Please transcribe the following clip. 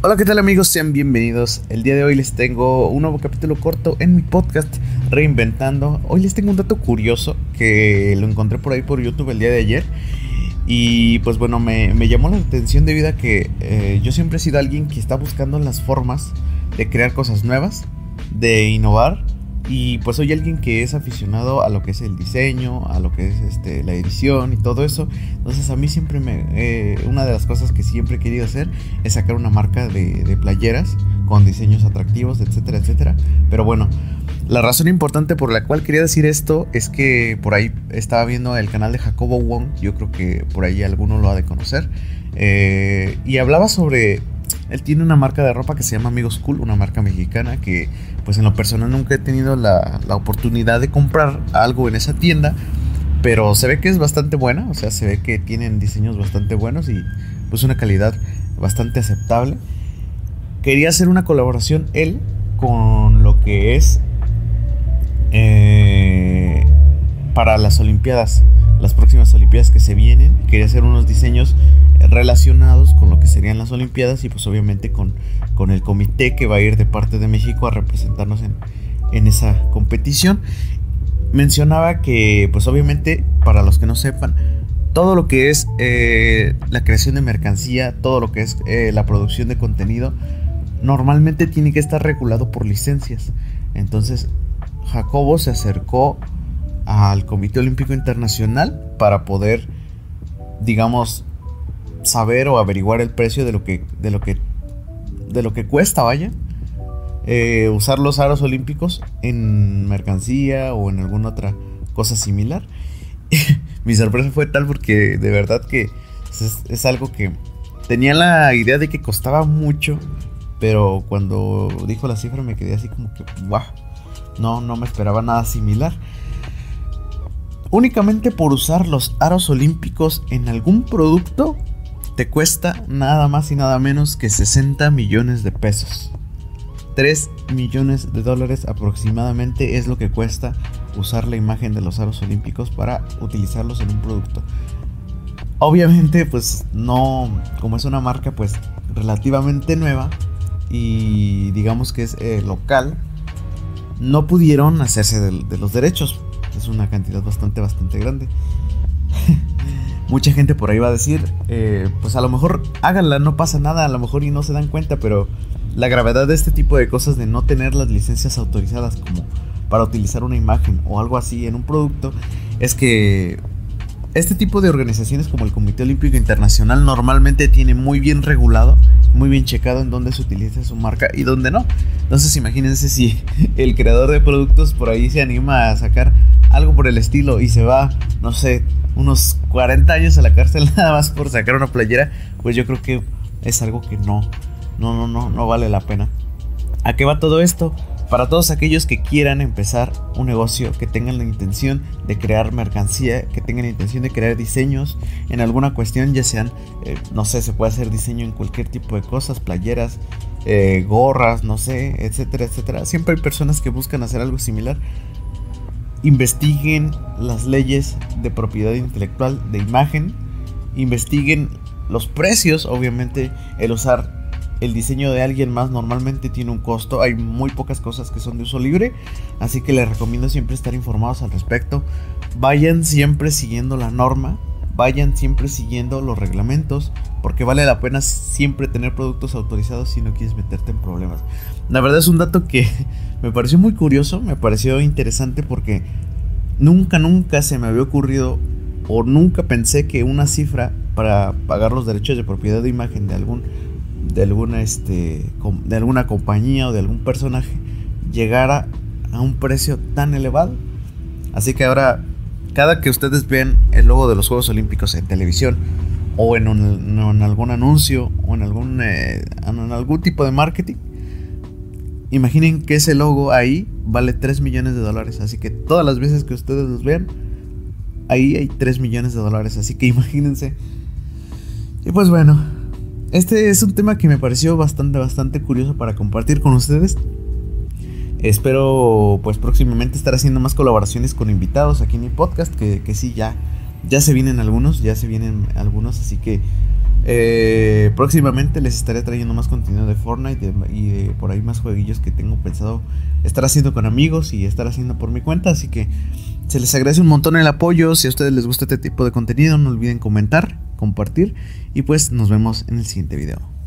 Hola, ¿qué tal amigos? Sean bienvenidos. El día de hoy les tengo un nuevo capítulo corto en mi podcast Reinventando. Hoy les tengo un dato curioso que lo encontré por ahí por YouTube el día de ayer. Y pues bueno, me, llamó la atención debido a que eh, yo siempre he sido alguien que está buscando las formas de crear cosas nuevas, de innovar y pues soy alguien que es aficionado a lo que es el diseño, a lo que es este, la edición y todo eso. Entonces a mí siempre me... Eh, una de las cosas que siempre he querido hacer es sacar una marca de, playeras con diseños atractivos, etcétera, etcétera. Pero bueno, la razón importante por la cual quería decir esto es que por ahí estaba viendo el canal de Jacobo Wong, yo creo que por ahí alguno lo ha de conocer, eh, y hablaba sobre él tiene una marca de ropa que se llama Amigos Cool, una marca mexicana que pues en lo personal nunca he tenido la, oportunidad de comprar algo en esa tienda, pero se ve que es bastante buena, o sea, se ve que tienen diseños bastante buenos y pues una calidad bastante aceptable. Quería hacer una colaboración él con lo que es eh, para las Olimpiadas, las próximas Olimpiadas que se vienen. Quería hacer unos diseños relacionados con lo que serían las Olimpiadas y pues obviamente con, con el comité que va a ir de parte de México a representarnos en, en esa competición. Mencionaba que pues obviamente para los que no sepan, todo lo que es eh, la creación de mercancía, todo lo que es eh, la producción de contenido, normalmente tiene que estar regulado por licencias. Entonces, Jacobo se acercó al Comité Olímpico Internacional para poder, digamos, saber o averiguar el precio de lo que, de lo que, de lo que cuesta, vaya, eh, usar los aros olímpicos en mercancía o en alguna otra cosa similar. Mi sorpresa fue tal porque de verdad que es, algo que tenía la idea de que costaba mucho, pero cuando dijo la cifra me quedé así como que, wow, no, no me esperaba nada similar. Únicamente por usar los aros olímpicos en algún producto te cuesta nada más y nada menos que 60 millones de pesos. 3 millones de dólares aproximadamente es lo que cuesta usar la imagen de los aros olímpicos para utilizarlos en un producto. Obviamente, pues no, como es una marca pues relativamente nueva y digamos que es eh, local, no pudieron hacerse de los derechos. Es una cantidad bastante, bastante grande. Mucha gente por ahí va a decir, eh, pues a lo mejor háganla, no pasa nada, a lo mejor y no se dan cuenta, pero la gravedad de este tipo de cosas de no tener las licencias autorizadas como para utilizar una imagen o algo así en un producto es que este tipo de organizaciones como el Comité Olímpico Internacional normalmente tiene muy bien regulado, muy bien checado en dónde se utiliza su marca y dónde no. Entonces imagínense si el creador de productos por ahí se anima a sacar algo por el estilo y se va, no sé, unos 40 años a la cárcel nada más por sacar una playera, pues yo creo que es algo que no, no, no, no, no vale la pena. ¿A qué va todo esto? Para todos aquellos que quieran empezar un negocio, que tengan la intención de crear mercancía, que tengan la intención de crear diseños en alguna cuestión, ya sean, eh, no sé, se puede hacer diseño en cualquier tipo de cosas, playeras, eh, gorras, no sé, etcétera, etcétera. Siempre hay personas que buscan hacer algo similar investiguen las leyes de propiedad intelectual de imagen, investiguen los precios, obviamente el usar el diseño de alguien más normalmente tiene un costo, hay muy pocas cosas que son de uso libre, así que les recomiendo siempre estar informados al respecto, vayan siempre siguiendo la norma, vayan siempre siguiendo los reglamentos, porque vale la pena siempre tener productos autorizados si no quieres meterte en problemas. La verdad es un dato que me pareció muy curioso, me pareció interesante porque nunca, nunca se me había ocurrido o nunca pensé que una cifra para pagar los derechos de propiedad de imagen de algún de alguna este de alguna compañía o de algún personaje llegara a un precio tan elevado. Así que ahora cada que ustedes vean el logo de los Juegos Olímpicos en televisión o en, algún anuncio o en algún, eh, en algún tipo de marketing, imaginen que ese logo ahí vale 3 millones de dólares. Así que todas las veces que ustedes los vean, ahí hay 3 millones de dólares. Así que imagínense. Y pues bueno, este es un tema que me pareció bastante, bastante curioso para compartir con ustedes. Espero pues próximamente estar haciendo más colaboraciones con invitados aquí en mi podcast, que, que sí, ya, ya se vienen algunos, ya se vienen algunos, así que Eh, próximamente les estaré trayendo más contenido de Fortnite y de por ahí más jueguillos que tengo pensado estar haciendo con amigos y estar haciendo por mi cuenta. Así que se les agradece un montón el apoyo. Si a ustedes les gusta este tipo de contenido, no olviden comentar, compartir y pues nos vemos en el siguiente video.